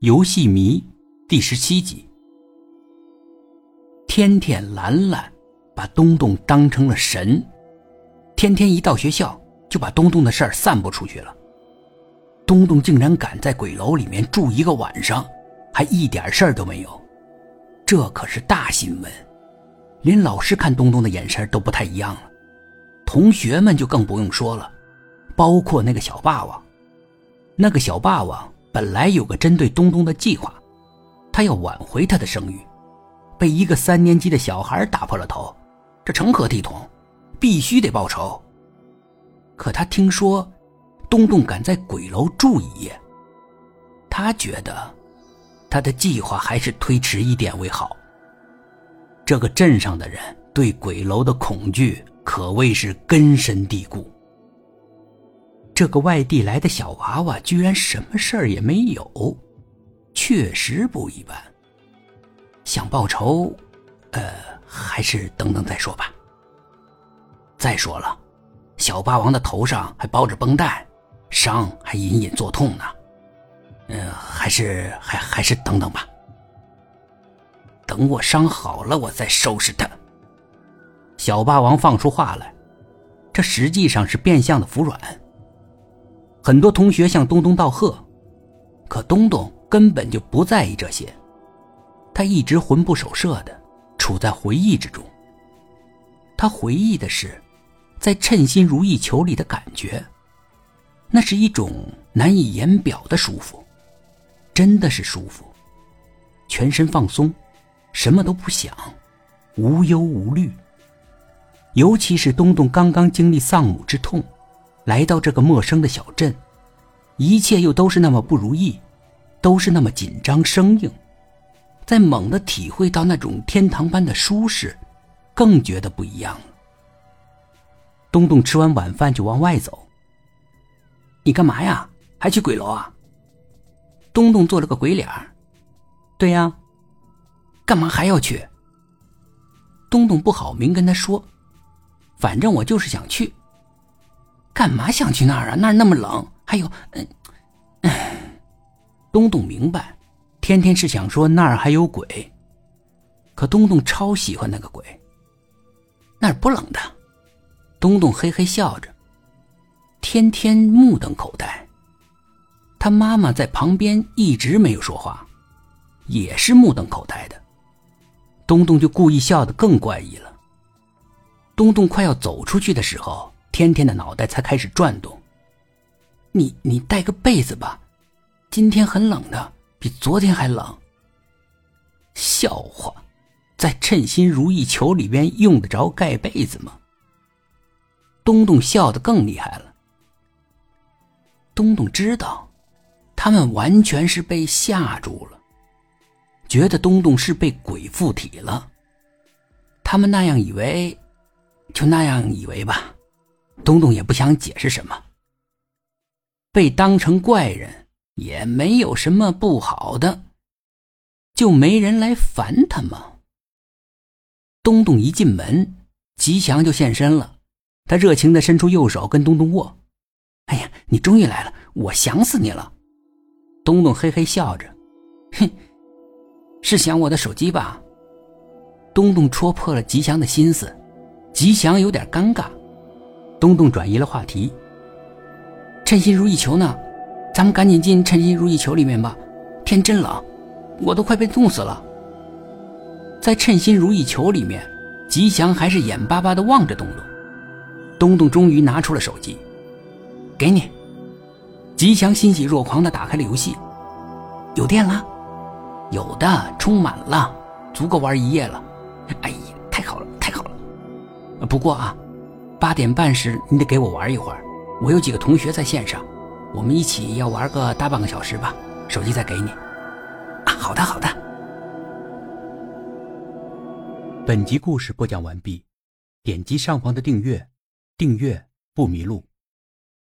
游戏迷第十七集。天天、兰兰把东东当成了神，天天一到学校就把东东的事儿散布出去了。东东竟然敢在鬼楼里面住一个晚上，还一点事儿都没有，这可是大新闻。连老师看东东的眼神都不太一样了，同学们就更不用说了，包括那个小霸王。那个小霸王本来有个针对东东的计划，他要挽回他的声誉，被一个三年级的小孩打破了头，这成何体统？必须得报仇。可他听说东东敢在鬼楼住一夜，他觉得他的计划还是推迟一点为好。这个镇上的人对鬼楼的恐惧可谓是根深蒂固。这个外地来的小娃娃居然什么事儿也没有，确实不一般。想报仇，呃，还是等等再说吧。再说了，小霸王的头上还包着绷带，伤还隐隐作痛呢。嗯，还是还还是等等吧。等我伤好了，我再收拾他。小霸王放出话来，这实际上是变相的服软。很多同学向东东道贺，可东东根本就不在意这些，他一直魂不守舍的处在回忆之中。他回忆的是，在称心如意球里的感觉，那是一种难以言表的舒服，真的是舒服，全身放松，什么都不想，无忧无虑。尤其是东东刚刚经历丧母之痛。来到这个陌生的小镇，一切又都是那么不如意，都是那么紧张生硬。在猛地体会到那种天堂般的舒适，更觉得不一样了。东东吃完晚饭就往外走。你干嘛呀？还去鬼楼啊？东东做了个鬼脸儿对呀。干嘛还要去？东东不好明跟他说，反正我就是想去。干嘛想去那儿啊？那儿那么冷，还有……嗯，东东明白，天天是想说那儿还有鬼，可东东超喜欢那个鬼。那儿不冷的，东东嘿嘿笑着。天天目瞪口呆，他妈妈在旁边一直没有说话，也是目瞪口呆的。东东就故意笑得更怪异了。东东快要走出去的时候。天天的脑袋才开始转动。你你带个被子吧，今天很冷的，比昨天还冷。笑话，在称心如意球里边用得着盖被子吗？东东笑得更厉害了。东东知道，他们完全是被吓住了，觉得东东是被鬼附体了。他们那样以为，就那样以为吧。东东也不想解释什么，被当成怪人也没有什么不好的，就没人来烦他吗？东东一进门，吉祥就现身了，他热情的伸出右手跟东东握。哎呀，你终于来了，我想死你了。东东嘿嘿笑着，哼，是想我的手机吧？东东戳破了吉祥的心思，吉祥有点尴尬。东东转移了话题。称心如意球呢？咱们赶紧进称心如意球里面吧。天真冷，我都快被冻死了。在称心如意球里面，吉祥还是眼巴巴地望着东东。东东终于拿出了手机，给你。吉祥欣喜若狂地打开了游戏，有电了？有的，充满了，足够玩一夜了。哎呀，太好了，太好了。不过啊。八点半时，你得给我玩一会儿。我有几个同学在线上，我们一起要玩个大半个小时吧。手机再给你。啊，好的，好的。本集故事播讲完毕，点击上方的订阅，订阅不迷路。